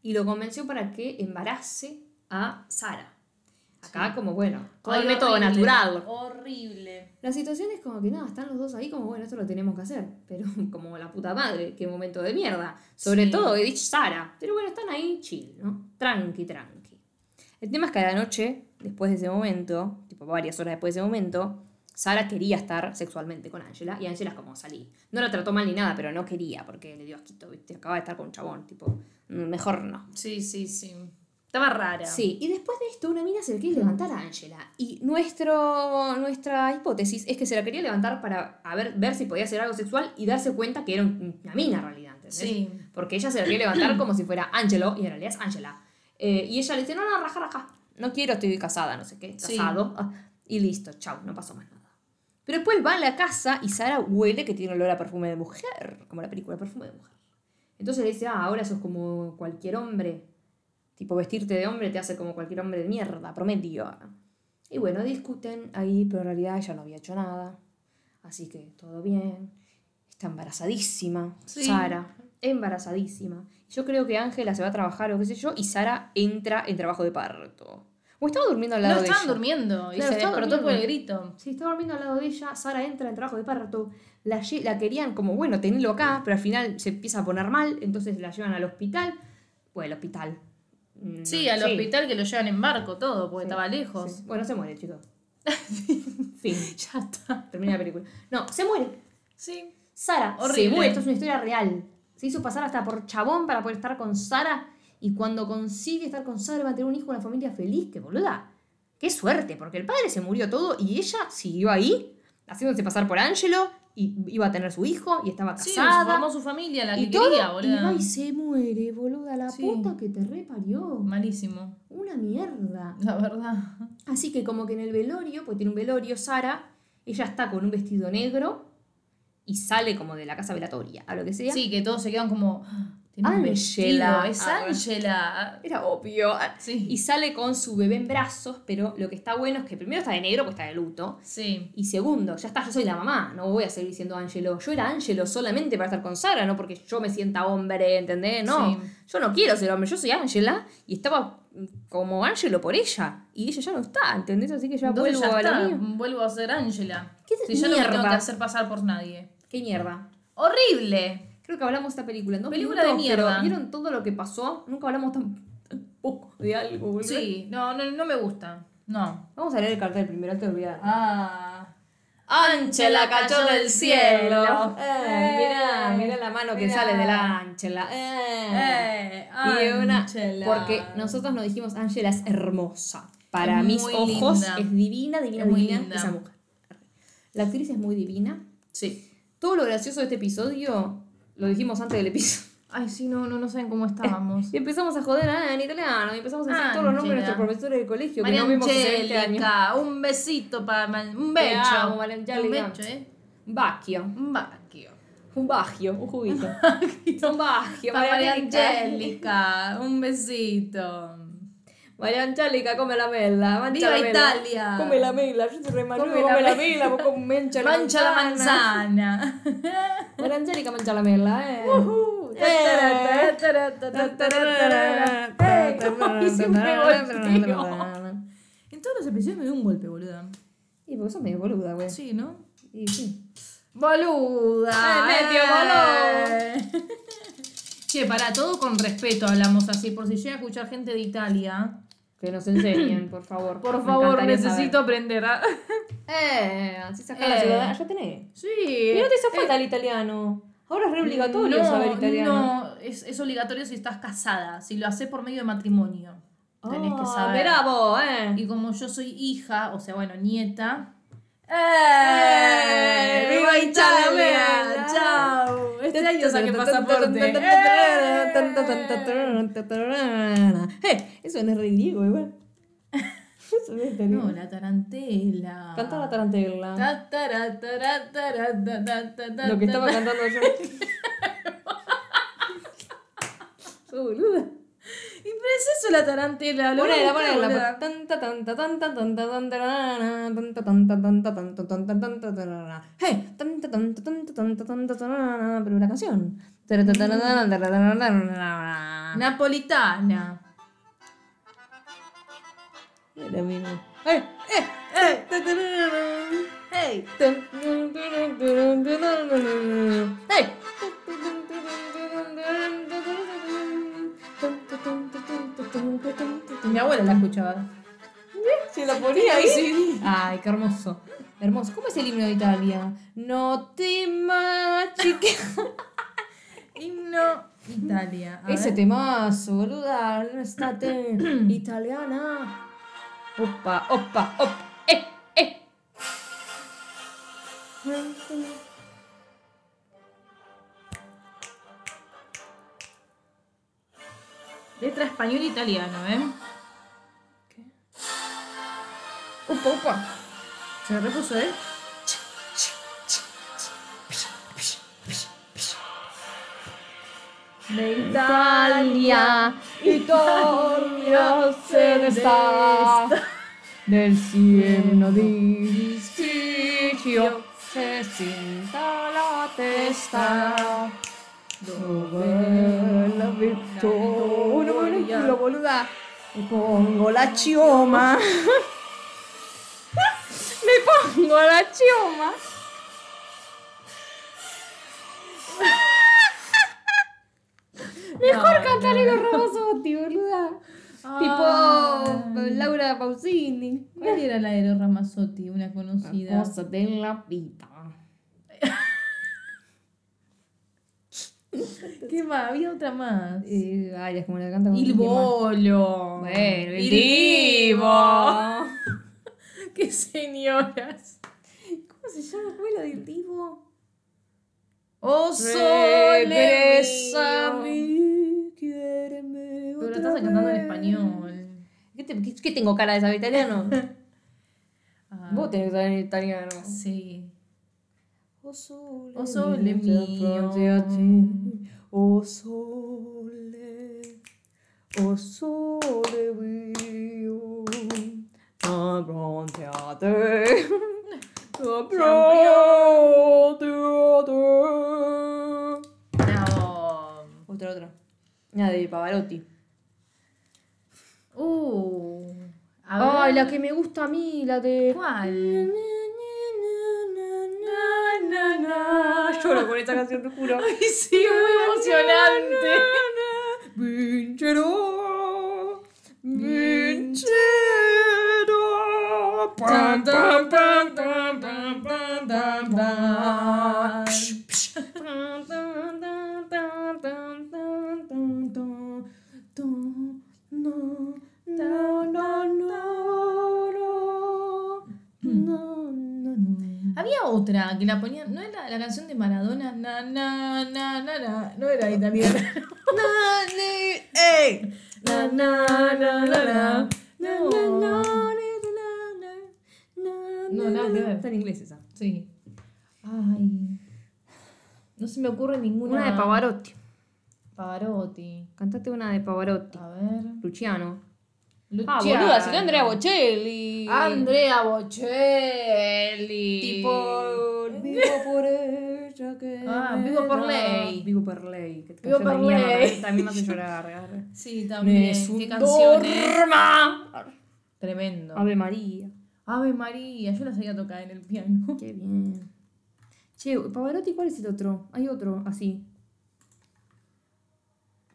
Speaker 1: y lo convenció para que embarace a Sara. Acá como, bueno, todo el método
Speaker 2: horrible,
Speaker 1: natural.
Speaker 2: Horrible.
Speaker 1: La situación es como que nada, están los dos ahí como, bueno, esto lo tenemos que hacer. Pero [laughs] como la puta madre, qué momento de mierda. Sobre
Speaker 2: Sí.
Speaker 1: todo Edith Sara. Pero bueno, están ahí chill, ¿no? Tranqui, tranqui. El tema es que a la noche, después de ese momento, tipo varias horas después de ese momento, Sara quería estar sexualmente con Angela y Angela es como salí. No la trató mal ni nada, pero no quería porque le dio asquito, ¿viste? Acaba de estar con un chabón, tipo, mejor no.
Speaker 2: Sí, sí, sí. Estaba rara.
Speaker 1: Sí, y después de esto, una mina se le quiere levantar a Angela. Y nuestro, nuestra hipótesis es que se la quería levantar para a ver, ver si podía hacer algo sexual y darse cuenta que era un- una mina en realidad, ¿entendés?
Speaker 2: Sí.
Speaker 1: Porque ella se la quería levantar como si fuera Angelo y en realidad es Angela. Eh, y ella le dice, no, no, raja, raja. No quiero, estoy casada, no sé qué,
Speaker 2: Sí.
Speaker 1: casado. Ah, y listo, chau, no pasó más nada. Pero después va a la casa y Sara huele que tiene olor a perfume de mujer, como la película Perfume de mujer. Entonces le dice, ah, ahora sos como cualquier hombre. Tipo, vestirte de hombre te hace como cualquier hombre de mierda, promedio. Y bueno, discuten ahí, pero en realidad ella no había hecho nada. Así que todo bien. Está embarazadísima.
Speaker 2: Sí.
Speaker 1: Sara, embarazadísima. Yo creo que Ángela se va a trabajar o qué sé yo, y Sara entra en trabajo de parto. O estaba durmiendo al lado
Speaker 2: No
Speaker 1: de
Speaker 2: estaban
Speaker 1: ella.
Speaker 2: durmiendo y
Speaker 1: Claro,
Speaker 2: se despertó por el grito.
Speaker 1: Sí, estaba durmiendo al lado de ella. Sara entra en trabajo de parto. La, la querían como, bueno, tenerlo acá, pero al final se empieza a poner mal. Entonces la llevan al hospital. Bueno, al hospital. Mm,
Speaker 2: Sí, al hospital que lo llevan en barco todo, porque
Speaker 1: Sí,
Speaker 2: estaba lejos.
Speaker 1: sí. Bueno, se muere, chicos. [laughs] fin.
Speaker 2: Ya está.
Speaker 1: Termina la película. No, se muere.
Speaker 2: Sí.
Speaker 1: Sara
Speaker 2: Horrible.
Speaker 1: se muere. Esto es una historia real. Se hizo pasar hasta por chabón para poder estar con Sara. Y cuando consigue estar con Sara va a tener un hijo, una familia feliz. ¡Qué boluda! ¡Qué suerte! Porque el padre se murió todo y ella siguió ahí, haciéndose pasar por Angelo. Y iba a tener su hijo y estaba
Speaker 2: Sí,
Speaker 1: casada.
Speaker 2: formó su familia, la
Speaker 1: y
Speaker 2: que
Speaker 1: todo, y va y se muere, boluda. La
Speaker 2: Sí.
Speaker 1: puta que te reparió.
Speaker 2: Malísimo,
Speaker 1: Una mierda.
Speaker 2: la verdad.
Speaker 1: Así que como que en el velorio, pues tiene un velorio Sara, ella está con un vestido negro y sale como de la casa velatoria, a lo que sea.
Speaker 2: Sí, que todos se quedan como. "Ah, Tiene un
Speaker 1: Ángela.
Speaker 2: vestido, es
Speaker 1: Ah.
Speaker 2: Ángela.
Speaker 1: Era obvio.
Speaker 2: Sí.
Speaker 1: Y sale con su bebé en brazos, pero lo que está bueno es que primero está de negro, pues está de luto.
Speaker 2: Sí.
Speaker 1: Y segundo, ya está, yo soy la mamá, no voy a seguir siendo Ángelo. Yo era Ángelo solamente para estar con Sara, no porque yo me sienta hombre, ¿entendés? No,
Speaker 2: Sí.
Speaker 1: yo no quiero ser hombre, yo soy Ángela y estaba mm, como Ángelo por ella. Y ella ya no está, ¿entendés? Así que ya
Speaker 2: Entonces
Speaker 1: vuelvo
Speaker 2: ya
Speaker 1: a
Speaker 2: está,
Speaker 1: mío.
Speaker 2: vuelvo a ser Ángela.
Speaker 1: ¿Qué
Speaker 2: Si yo no me tengo que hacer pasar por nadie.
Speaker 1: ¿Qué mierda?
Speaker 2: ¡Horrible!
Speaker 1: Creo que hablamos de esta película dos
Speaker 2: Película de
Speaker 1: minutos, pero
Speaker 2: mierda.
Speaker 1: ¿Vieron todo lo que pasó? Nunca hablamos tan, tan poco de algo, boludo.
Speaker 2: Sí, no, no, no me gusta. No.
Speaker 1: Vamos a leer el cartel primero, de olvidar.
Speaker 2: Ah.
Speaker 1: Ángela cayó del cielo. Eh,
Speaker 2: Eh.
Speaker 1: mirá, mirá la mano que
Speaker 2: Mirá.
Speaker 1: sale de la Ángela. Eh.
Speaker 2: Eh,
Speaker 1: Y una, porque nosotros nos dijimos, Ángela es hermosa. Para
Speaker 2: Es
Speaker 1: mis ojos
Speaker 2: linda.
Speaker 1: es divina, divina,
Speaker 2: Es muy
Speaker 1: divina
Speaker 2: linda.
Speaker 1: esa mujer. La actriz es muy divina.
Speaker 2: Sí.
Speaker 1: Todo lo gracioso de este episodio lo dijimos antes del episodio. [laughs]
Speaker 2: Ay, sí, no, no, no saben cómo [laughs] estábamos.
Speaker 1: Y empezamos a joder ah, en italiano. Y empezamos a decir todos los nombres de nuestros profesores de colegio que
Speaker 2: María
Speaker 1: no vimos hace 20 años.
Speaker 2: Un besito para... Un becho.
Speaker 1: amo.
Speaker 2: Un becho, ¿eh?
Speaker 1: Un bacchio.
Speaker 2: Un bacchio.
Speaker 1: Un bagio, un juguito. [laughs] un bagio,
Speaker 2: Para María un besito.
Speaker 1: María Angelica, come la mela. Mancha
Speaker 2: Viva
Speaker 1: la mela.
Speaker 2: Italia.
Speaker 1: Come la mela. Re manudo,
Speaker 2: Come
Speaker 1: come,
Speaker 2: la
Speaker 1: la
Speaker 2: mela.
Speaker 1: Vos come mancha la
Speaker 2: Mancha la manzana. [laughs]
Speaker 1: María Angelica mancha la mela, eh.
Speaker 2: Eh. Eh, ¿cómo hice un golpeo? En todos los episodios me dio un golpe, boluda.
Speaker 1: Y porque sos medio boluda, güey.
Speaker 2: Sí, ¿no?
Speaker 1: Y sí.
Speaker 2: Boluda.
Speaker 1: Eh, medio
Speaker 2: eh. Che, para todo con respeto hablamos así, por si llega a escuchar gente de Italia.
Speaker 1: Que nos enseñen, por favor. [laughs]
Speaker 2: Por favor, necesito aprender a... [laughs]
Speaker 1: Eh, así sacás la
Speaker 2: Eh.
Speaker 1: ciudadanía. Ya tenés.
Speaker 2: Sí.
Speaker 1: Y no te hizo falta el italiano. Ahora es re obligatorio
Speaker 2: no,
Speaker 1: saber italiano.
Speaker 2: No, es, es obligatorio si estás casada. Si lo haces por medio de matrimonio. Tenés que
Speaker 1: Ah,
Speaker 2: saber.
Speaker 1: Bravo, eh.
Speaker 2: Y como yo soy hija, o sea, bueno, nieta.
Speaker 1: ¡Eh!
Speaker 2: ¡Viva Italia! ¡Chao! Este saqué pasaporte.
Speaker 1: Eh, eso no es griego igual. No
Speaker 2: la tarantela.
Speaker 1: Canta la tarantela.
Speaker 2: Ta, tara, tara, tara, ta, ta, ta, ta,
Speaker 1: Lo que estaba
Speaker 2: ta, ta.
Speaker 1: cantando yo. Boluda.
Speaker 2: Y pero es eso la tarantela. Lo
Speaker 1: Ponela, ponela. Hey, pero una canción.
Speaker 2: Napolitana.
Speaker 1: Era mismo. ¡Eh! ¡Eh!
Speaker 2: ¡Eh! ¡Hey!
Speaker 1: ¡Hey!
Speaker 2: Mi abuela la escuchaba.
Speaker 1: Se la ponía ahí.
Speaker 2: Sí.
Speaker 1: Ay, qué hermoso. Hermoso. ¿Cómo es el himno de Italia? No te machique. [laughs]
Speaker 2: Himno Italia. A
Speaker 1: Ese
Speaker 2: ver.
Speaker 1: temazo, boluda. Estate [clears throat] italiana. Opa, opa, opa. Eh, eh.
Speaker 2: Letra español e italiano, ¿eh?
Speaker 1: Opa, opa.
Speaker 2: Se repuso, ¿eh? De
Speaker 1: Italia, Italia se está del cielo di sitio se sinta la testa dove la vittoria me pongo la chioma [laughs] me pongo la chioma [laughs] Mejor cantaré los Ramazotti, boluda. Tipo Laura Pausini.
Speaker 2: ¿Cuál era la de los Ramazzotti? Una conocida.
Speaker 1: Cosa de la vida. [laughs]
Speaker 2: ¿Qué más? Había otra más.
Speaker 1: Eh, ay, es como la canta con tema.
Speaker 2: bolo.
Speaker 1: Bueno, el divo. [laughs]
Speaker 2: ¡Qué señoras!
Speaker 1: ¿Cómo se llama? ¿Cuál es la del divo?
Speaker 2: ¡Oh,
Speaker 1: mí, quiéreme
Speaker 2: Pero lo estás cantando en español.
Speaker 1: ¿Qué, te- qué- qué tengo cara de saber italiano?
Speaker 2: Ah, [laughs]
Speaker 1: Vos tenés que saber en italiano.
Speaker 2: Sí.
Speaker 1: O sole,
Speaker 2: O sole
Speaker 1: mio. O sole, o sole mio, davanti a te. Davanti a te.
Speaker 2: Bravo.
Speaker 1: Otra, otra. La de Pavarotti.
Speaker 2: Uh.
Speaker 1: Ay, la que me gusta a mí, la de.
Speaker 2: ¿Cuál?
Speaker 1: Lloro con esta canción, te juro.
Speaker 2: Ay, sí, muy emocionante.
Speaker 1: Vincero,
Speaker 2: Tan,
Speaker 1: pam, pam, pam, pam,
Speaker 2: tan,
Speaker 1: pam, pam, ¿no
Speaker 2: era la canción de Maradona? Na, na, na, na, na. No era italiana. [laughs]
Speaker 1: ¡Ey!
Speaker 2: Na, na, na, na, na. No. No, nada que ver.
Speaker 1: Está en inglés esa.
Speaker 2: Sí. Ay. No se me ocurre ninguna.
Speaker 1: Una de Pavarotti.
Speaker 2: Pavarotti.
Speaker 1: Cantate una de Pavarotti.
Speaker 2: A ver.
Speaker 1: Luciano.
Speaker 2: Luciano.
Speaker 1: Ah, boluda, si no Andrea Bocelli.
Speaker 2: Andrea Bocelli.
Speaker 1: Tipo, vivo por ella que.
Speaker 2: Ah,
Speaker 1: me
Speaker 2: Vivo por
Speaker 1: da-
Speaker 2: ley.
Speaker 1: Vivo por ley. que
Speaker 2: Vivo por ley.
Speaker 1: También, también me hace llorar.
Speaker 2: Sí, también.
Speaker 1: Nessun
Speaker 2: Qué canción, eh.
Speaker 1: dorma.
Speaker 2: Tremendo.
Speaker 1: Ave María.
Speaker 2: Ave María. Yo la sabía tocar en el piano. [laughs]
Speaker 1: Qué bien. Che, Pavarotti, ¿cuál es el otro? Hay otro, así.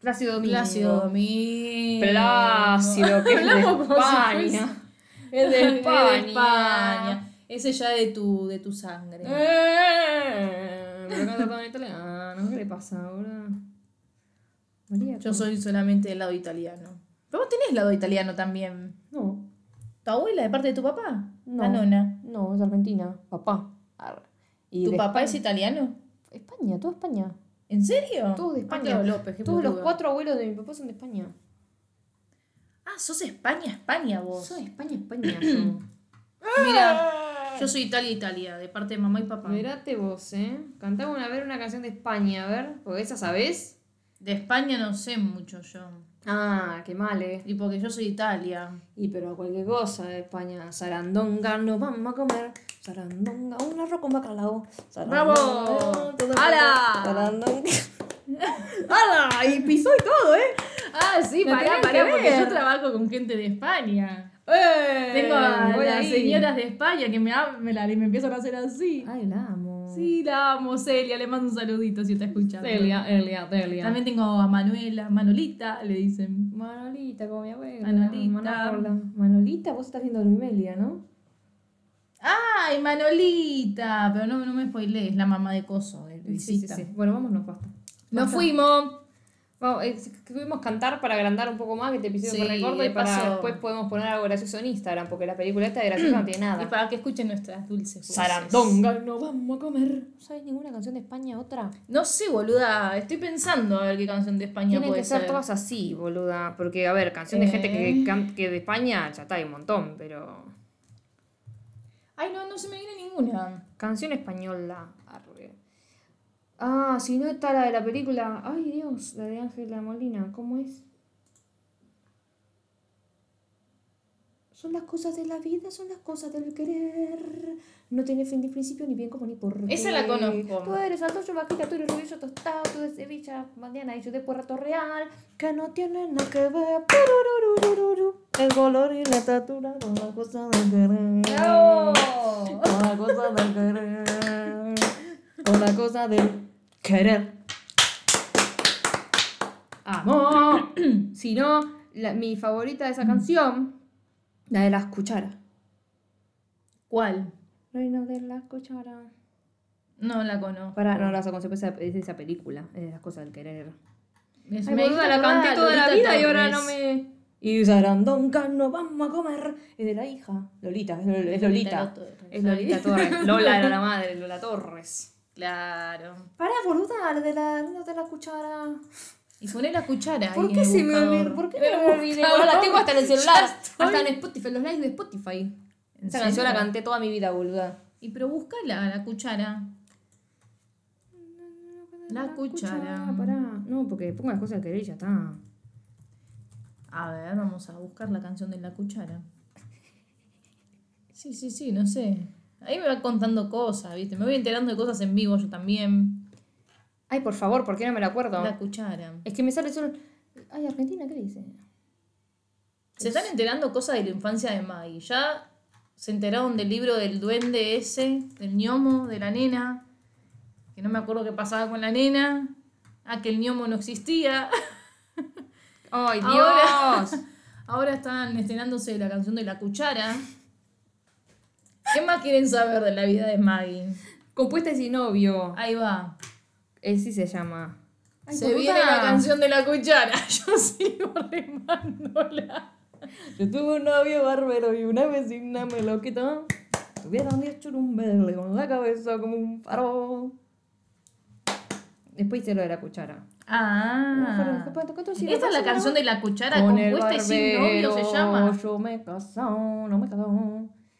Speaker 1: Plácido Domingo.
Speaker 2: Plácido Domingo.
Speaker 1: Plácido, que es de [laughs] España. [laughs]
Speaker 2: Es de,
Speaker 1: España.
Speaker 2: España. Ese ya de tu, de tu sangre.
Speaker 1: Eh, todo en italiano. ¿Qué le pasa ahora? María.
Speaker 2: Yo soy solamente del lado italiano. Pero vos tenés lado italiano también.
Speaker 1: No,
Speaker 2: ¿Tu abuela de parte de tu papá?
Speaker 1: No.
Speaker 2: La nona.
Speaker 1: no, es Argentina. Papá. Arre. Y
Speaker 2: ¿Tu papá es
Speaker 1: España.
Speaker 2: italiano?
Speaker 1: España, todo España.
Speaker 2: ¿En serio?
Speaker 1: Todos de España.
Speaker 2: Mateo López,
Speaker 1: Todos los cuatro abuelos de mi papá son de España.
Speaker 2: Ah, sos España, España vos.
Speaker 1: Soy de España, España.
Speaker 2: Mira, yo soy Italia, Italia, de parte de mamá y papá.
Speaker 1: Mirate vos, ¿eh? Cantame una, a ver una canción de España, a ver. Porque esa sabés.
Speaker 2: De España no sé mucho yo.
Speaker 1: Ah, qué mal, eh.
Speaker 2: Y porque yo soy Italia.
Speaker 1: Y pero cualquier cosa de España. Sarandonga, no vamos a comer. Sarandonga, un arroz con bacalao. Sarandonga,
Speaker 2: ¡Bravo! ¡Hala!
Speaker 1: Sarandonga. [laughs] ¡Hala! Y pisó y todo, ¿eh?
Speaker 2: Ah, sí, pará, pará,
Speaker 1: que
Speaker 2: porque yo trabajo con gente de España.
Speaker 1: ¡Eh!
Speaker 2: Tengo a
Speaker 1: Voy
Speaker 2: las
Speaker 1: ahí.
Speaker 2: señoras de España que me hablan y me empiezan a hacer así.
Speaker 1: Ay, la amo.
Speaker 2: Sí, la amo, Celia, le mando un saludito si está escuchando.
Speaker 1: Delia, Elia, Delia.
Speaker 2: También tengo a Manuela, Manolita, le dicen.
Speaker 1: Manolita, como mi abuela.
Speaker 2: Manolita.
Speaker 1: Manolita, vos estás viendo Luimelia, ¿no?
Speaker 2: ¡Ay, Manolita! Pero no, no me spoilees, la mamá de Coso, de
Speaker 1: Sí, sí,
Speaker 2: Luisita.
Speaker 1: sí. Bueno, vámonos, basta.
Speaker 2: Nos fuimos.
Speaker 1: Vamos, eh, tuvimos cantar para agrandar un poco más que este episodio
Speaker 2: Sí,
Speaker 1: que recuerdo
Speaker 2: de
Speaker 1: y para
Speaker 2: paso-
Speaker 1: después podemos poner algo gracioso en Instagram, porque la película esta de graciosa no tiene
Speaker 2: Y
Speaker 1: nada.
Speaker 2: para que escuchen nuestras dulces voces.
Speaker 1: Sarandonga, no vamos a comer. ¿No sabes ninguna canción de España otra?
Speaker 2: No sé, boluda. Estoy pensando a ver qué canción de España
Speaker 1: Tienen
Speaker 2: puede
Speaker 1: que ser
Speaker 2: ser.
Speaker 1: todas así, boluda. Porque, a ver, canción de gente que,
Speaker 2: Eh.
Speaker 1: que de España ya está, hay un montón, pero.
Speaker 2: Ay, no, no se me viene ninguna.
Speaker 1: Canción española. arre. Ah, si no está la de la película. Ay, Dios, la de Ángela Molina. ¿Cómo es? Son las cosas de la vida, son las cosas del querer. No tiene fin ni principio, ni bien como ni por qué.
Speaker 2: Esa la conozco.
Speaker 1: Tú eres alto, yo vaquita, tú eres rubio, yo tostado, tú de Sevilla, mañana y yo de Puerto Real. Que no tiene nada que ver. El color y la estatura son las cosas del querer.
Speaker 2: ¡No!
Speaker 1: Con la cosa del querer. Con la cosa del querer. Amor. [clears throat] si no, la- mi favorita de esa canción, la de las cucharas.
Speaker 2: ¿Cuál?
Speaker 1: Reino de las cucharas.
Speaker 2: No la conozco.
Speaker 1: Para, no, la consecuencia es de esa película, es de las cosas del querer.
Speaker 2: Me-
Speaker 1: Ay,
Speaker 2: me
Speaker 1: boluda, la canté toda la vida y ahora no me. Y Sarandonga, no vamos a comer. Es de la hija. Lolita, es Lol- es Lolita.
Speaker 2: Lolita Torres.
Speaker 1: Es Lolita Torres. Lola era la [laughs] madre, Lola Torres.
Speaker 2: Claro.
Speaker 1: Pará, boluda, la de la, la de la cuchara.
Speaker 2: Y poné la cuchara.
Speaker 1: ¿Por
Speaker 2: ahí
Speaker 1: qué
Speaker 2: en el
Speaker 1: se me olvidó? ¿Por qué me olvidé? Ahora la tengo hasta en el [laughs] celular. Hasta en Spotify, los likes de Spotify.
Speaker 2: ¿En
Speaker 1: Esa canción la canté toda mi vida, boluda.
Speaker 2: Y pero búscala, la cuchara. La cuchara.
Speaker 1: Pará. No, porque pongo las cosas al querer y ya está.
Speaker 2: A ver, vamos a buscar la canción de la cuchara. Sí, sí, sí, no sé. Ahí me va contando cosas, ¿viste? Me voy enterando de cosas en vivo yo también.
Speaker 1: Ay, por favor, ¿por qué no me la acuerdo?
Speaker 2: La cuchara.
Speaker 1: Es que me sale solo. Ay, Argentina, ¿qué dice?
Speaker 2: Se están enterando cosas de la infancia de Maggie. Ya se enteraron del libro del duende ese, del ñomo, de la nena. Que no me acuerdo qué pasaba con la nena. Ah, que el ñomo no existía. [laughs]
Speaker 1: ¡Ay, Dios!
Speaker 2: Ahora- [laughs] Ahora están estrenándose la canción de la cuchara. ¿Qué más quieren saber de la vida de Maggie?
Speaker 1: Compuesta y sin novio.
Speaker 2: Ahí va.
Speaker 1: Él sí se llama. Ay,
Speaker 2: Se viene la canción de la cuchara. [laughs] Yo sigo remándola.
Speaker 1: Yo tuve un novio barbero y una vecina me lo quitó. Tuvieron diez churumbeles con la cabeza como un faro. Después hice lo de la cuchara.
Speaker 2: Ah. Esta es la canción de la cuchara
Speaker 1: Con el
Speaker 2: compuesta y sin novio se llama.
Speaker 1: Yo me casado, no me he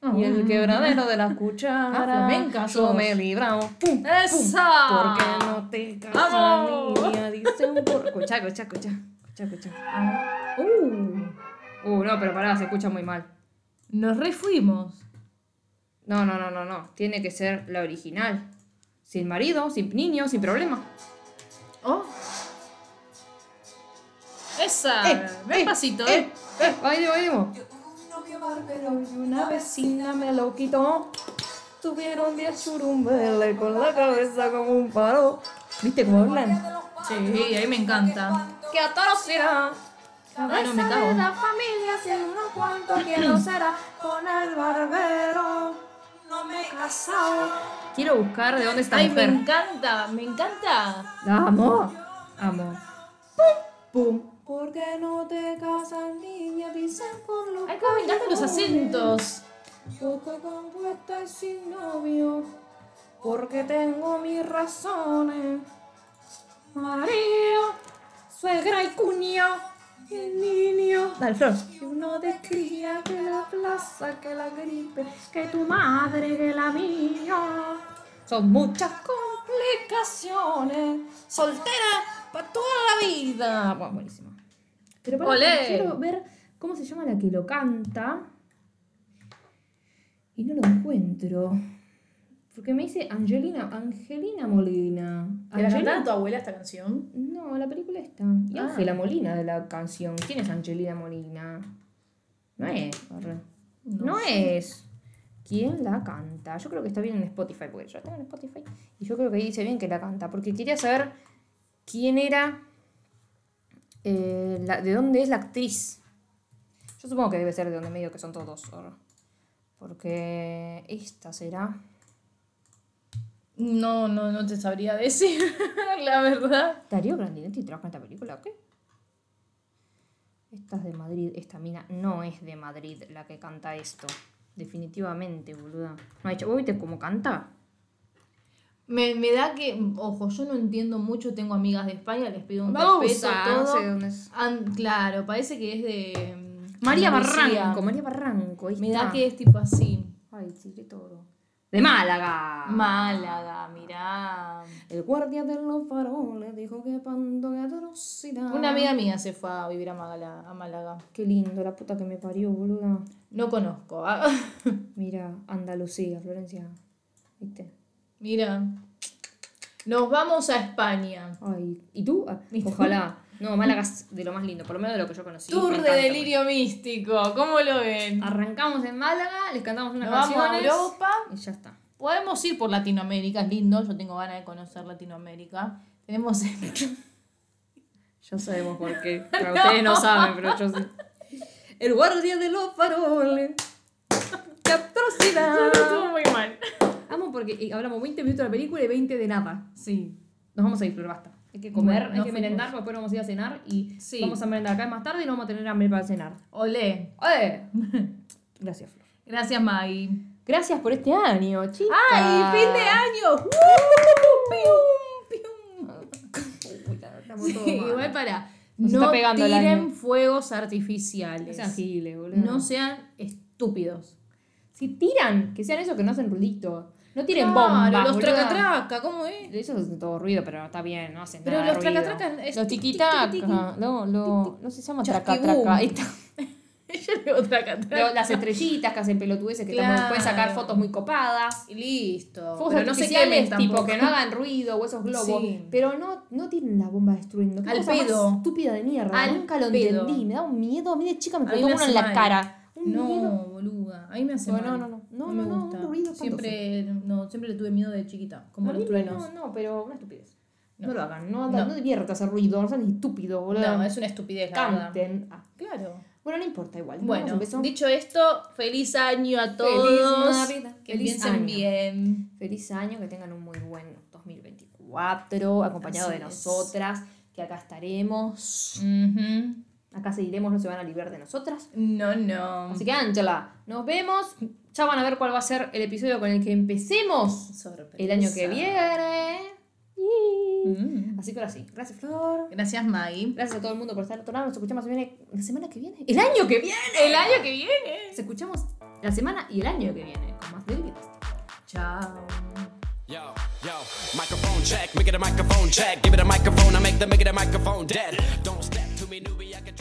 Speaker 2: Ah.
Speaker 1: Y el quebradero de la cuchara.
Speaker 2: Ah, flamenca
Speaker 1: Yo me he librado. Pum.
Speaker 2: ¡Esa!
Speaker 1: Porque no te casas,
Speaker 2: ¡Vamos!
Speaker 1: niña. Dicen por. Escucha, escucha, escucha. Escucha, escucha.
Speaker 2: Uh,
Speaker 1: Uh, no, pero pará, se escucha muy mal.
Speaker 2: nos refuimos.
Speaker 1: No, no, no, no, no. Tiene que ser la original. Sin marido, sin niño, sin problema.
Speaker 2: Oh. Esa.
Speaker 1: Eh,
Speaker 2: Ven
Speaker 1: eh,
Speaker 2: pasito,
Speaker 1: eh,
Speaker 2: eh.
Speaker 1: eh, bailemos, bailemos. Barbero y una vecina me lo quitó. Tuvieron diez churumbeles con la cabeza como un paro. ¿Viste cómo hablan?
Speaker 2: Sí, ahí me encanta.
Speaker 1: ¡Qué atrocidad!
Speaker 2: Me cago.
Speaker 1: de la familia, si unos cuantos quiero [clears throat] será con el barbero. No me he casado. Quiero buscar de dónde está
Speaker 2: Ay,
Speaker 1: mujer.
Speaker 2: me encanta, me encanta.
Speaker 1: Amo. Amo. Pum, pum. Porque no te casas, niña, dicen por lo
Speaker 2: Ay, cómo me encantan los acentos.
Speaker 1: Poco compuesta y sin novio. Porque tengo mis razones. Marido, suegra y cuñado. El niño. Dale, Flor. Que uno descría que la plaza, que la gripe, que tu madre, que la mía. Son muchas complicaciones. Soltera para toda la vida. Bueno, buenísimo. Pero para
Speaker 2: Olé.
Speaker 1: quiero ver cómo se llama la que lo canta. Y no lo encuentro. Porque me dice Angelina, Angelina Molina.
Speaker 2: ¿Te la cantaba tu abuela esta canción?
Speaker 1: No, la película está. Y
Speaker 2: Ah.
Speaker 1: Ángela Molina de la canción. ¿Quién es Angelina Molina? No es. arre. No, es. ¿Quién la canta? Yo creo que está bien en Spotify, porque yo la tengo en Spotify. Y yo creo que ahí dice bien que la canta. Porque quería saber quién era. Eh, la- de dónde es la actriz. Yo supongo que debe ser de donde medio que son todos. Porque esta será.
Speaker 2: No, no, no te sabría decir, [laughs] la verdad.
Speaker 1: ¿Darío Grandinetti trabaja en esta película o qué? Esta es de Madrid, esta mina no es de Madrid la que canta esto. Definitivamente, boluda. No. ¿Vos viste cómo canta?
Speaker 2: Me, me da que, ojo, yo no entiendo mucho, tengo amigas de España, les pido un
Speaker 1: Bausa,
Speaker 2: respeto,
Speaker 1: no
Speaker 2: todo.
Speaker 1: sé dónde es.
Speaker 2: Claro, parece que es de... mm,
Speaker 1: María
Speaker 2: Andalucía.
Speaker 1: Barranco, María Barranco. ahí
Speaker 2: Me
Speaker 1: está.
Speaker 2: da que es tipo así.
Speaker 1: Ay, tiré todo. De Málaga.
Speaker 2: Málaga, mirá.
Speaker 1: El guardia de los faroles dijo que pando que atrocidad.
Speaker 2: Una amiga mía se fue a vivir a Málaga. A Málaga.
Speaker 1: Qué lindo, la puta que me parió, boluda.
Speaker 2: No conozco. ah. [laughs]
Speaker 1: Mira, Andalucía, Florencia. ¿Viste?
Speaker 2: Mira. Nos vamos a España.
Speaker 1: Ay, ¿y tú? Ah, Ojalá. No, Málaga es de lo más lindo, por lo menos de lo que yo conocí.
Speaker 2: Tour de delirio místico. ¿Cómo lo ven?
Speaker 1: Arrancamos en Málaga, les cantamos unas
Speaker 2: Nos vamos a
Speaker 1: canciones.
Speaker 2: Europa.
Speaker 1: Y ya está.
Speaker 2: Podemos ir por Latinoamérica, es lindo. Yo tengo ganas de conocer Latinoamérica. Tenemos. [laughs]
Speaker 1: Ya sabemos por qué. [laughs] Pero ustedes no saben, pero yo sí. El guardia de los faroles. [laughs] ¡Qué atrocidad! Porque hablamos 20 minutos de la película y 20 de nada.
Speaker 2: Sí.
Speaker 1: Nos vamos a ir, Flor, basta. Hay que comer,
Speaker 2: Bueno,
Speaker 1: hay que
Speaker 2: fuimos.
Speaker 1: merendar, después nos vamos a ir a cenar y
Speaker 2: Sí.
Speaker 1: vamos a merendar acá más tarde y no vamos a tener hambre para cenar.
Speaker 2: Olé.
Speaker 1: ¡Eh! [laughs] Gracias, Flor.
Speaker 2: Gracias, Maggie.
Speaker 1: Gracias por este año, chicas.
Speaker 2: ¡Ay, fin de año!
Speaker 1: Todos
Speaker 2: Sí,
Speaker 1: mal.
Speaker 2: igual para.
Speaker 1: Nos
Speaker 2: no tiren fuegos
Speaker 1: No
Speaker 2: artificiales.
Speaker 1: sean giles, boludo.
Speaker 2: No sean estúpidos.
Speaker 1: Si tiran, que sean esos que no hacen ruidito. No tiren
Speaker 2: Claro,
Speaker 1: bombas,
Speaker 2: los tracatraca, ¿cómo es?
Speaker 1: Eso es todo ruido, pero está bien, no hacen
Speaker 2: Pero
Speaker 1: nada de
Speaker 2: los es
Speaker 1: Los
Speaker 2: tic, tic,
Speaker 1: tiquitaca.
Speaker 2: tic, tic, tic.
Speaker 1: No, lo, no se llama tracatraca. [laughs]
Speaker 2: Yo le digo tracatraca.
Speaker 1: Lo- Las estrellitas que hacen pelotudeces que
Speaker 2: Claro.
Speaker 1: también pueden sacar fotos muy copadas.
Speaker 2: Y listo.
Speaker 1: Fuegos
Speaker 2: Pero no se
Speaker 1: artificiales,
Speaker 2: quemen
Speaker 1: tipo que no hagan ruido o esos globos.
Speaker 2: Sí.
Speaker 1: Pero no, no tienen la bomba destruyendo. Qué
Speaker 2: Al
Speaker 1: cosa más
Speaker 2: pedo.
Speaker 1: estúpida de mierda.
Speaker 2: Al
Speaker 1: Nunca lo
Speaker 2: pedo.
Speaker 1: entendí. Me da un miedo. A mí de chica me explotó uno en la
Speaker 2: mal.
Speaker 1: cara. Un miedo.
Speaker 2: No, boluda. A mí me hace
Speaker 1: No,
Speaker 2: mal.
Speaker 1: no, no, no. No, no, no,
Speaker 2: siempre, no, siempre le tuve miedo de chiquita. Como
Speaker 1: A
Speaker 2: los
Speaker 1: mí
Speaker 2: truenos.
Speaker 1: No, no, pero una estupidez. No,
Speaker 2: No.
Speaker 1: lo hagan. No,
Speaker 2: No.
Speaker 1: no. diviertas hacer ruido. No sean estúpidos, boludo.
Speaker 2: No, es una estupidez, la verdad.
Speaker 1: Canten. Ah.
Speaker 2: Claro.
Speaker 1: Bueno, no importa igual.
Speaker 2: Bueno, dicho esto, feliz año a todos.
Speaker 1: Navidad.
Speaker 2: Que
Speaker 1: Feliz
Speaker 2: piensen
Speaker 1: año.
Speaker 2: bien.
Speaker 1: Feliz año, que tengan un muy buen 2024, acompañado
Speaker 2: Así
Speaker 1: de
Speaker 2: es.
Speaker 1: nosotras, que acá estaremos.
Speaker 2: Ujú.
Speaker 1: Acá seguiremos, no se van a librar de nosotras.
Speaker 2: No, no.
Speaker 1: Así que, Ángela, nos vemos. Ya van a ver cuál va a ser el episodio con el que empecemos
Speaker 2: Sorpresa.
Speaker 1: el año que viene.
Speaker 2: Mm.
Speaker 1: Así que ahora sí. Gracias, Flor.
Speaker 2: Gracias, Maggie.
Speaker 1: Gracias a todo el mundo por estar al otro lado. Nos escuchamos la semana- la semana que viene. ¡El año que viene!
Speaker 2: El año que viene.
Speaker 1: Nos escuchamos la semana y el año que viene. Con más de
Speaker 2: Chao.
Speaker 3: Yo, yo, microphone check, make it a microphone check. Give it a microphone, I make the make it a microphone dead. Don't step to me, newbie, I could